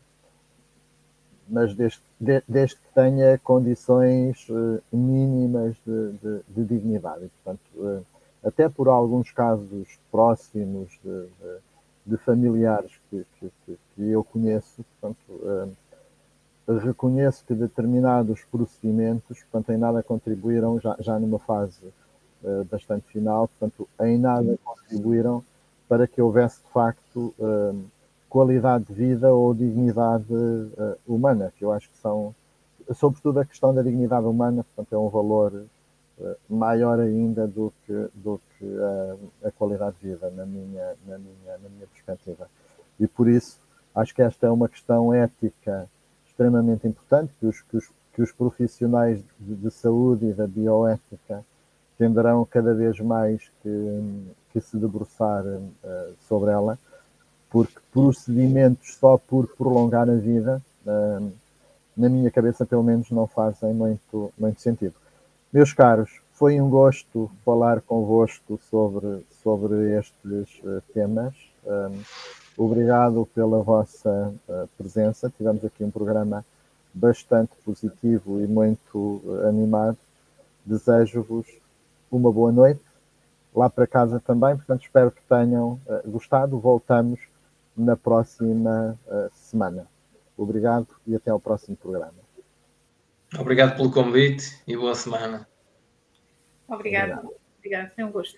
[SPEAKER 1] mas desde, desde que tenha condições uh, mínimas de, de, de, dignidade. Portanto, até por alguns casos próximos de, de familiares que, que, que, eu conheço, portanto, uh, reconheço que determinados procedimentos, portanto, em nada contribuíram, já, já numa fase bastante final, portanto, em nada contribuíram para que houvesse, de facto, qualidade de vida ou dignidade uh, humana, que eu acho que são, sobretudo a questão da dignidade humana, portanto, é um valor uh, maior ainda do que, do que uh, a qualidade de vida, na minha, na, minha, na minha perspectiva. E por isso, acho que esta é uma questão ética extremamente importante, que os, que os, que os profissionais de, de saúde e da bioética tenderão cada vez mais que, que se debruçar sobre ela porque procedimentos só por prolongar a vida, na minha cabeça, pelo menos, não fazem muito, muito sentido. Meus caros, foi um gosto falar convosco sobre, sobre estes uh, temas. Obrigado pela vossa uh, presença. Tivemos aqui um programa bastante positivo e muito uh, animado. Desejo-vos uma boa noite. Lá para casa também, portanto, espero que tenham gostado. Voltamos na próxima semana. Obrigado e até ao próximo programa.
[SPEAKER 2] Obrigado pelo convite e boa semana.
[SPEAKER 3] Obrigado. Obrigado, foi um gosto.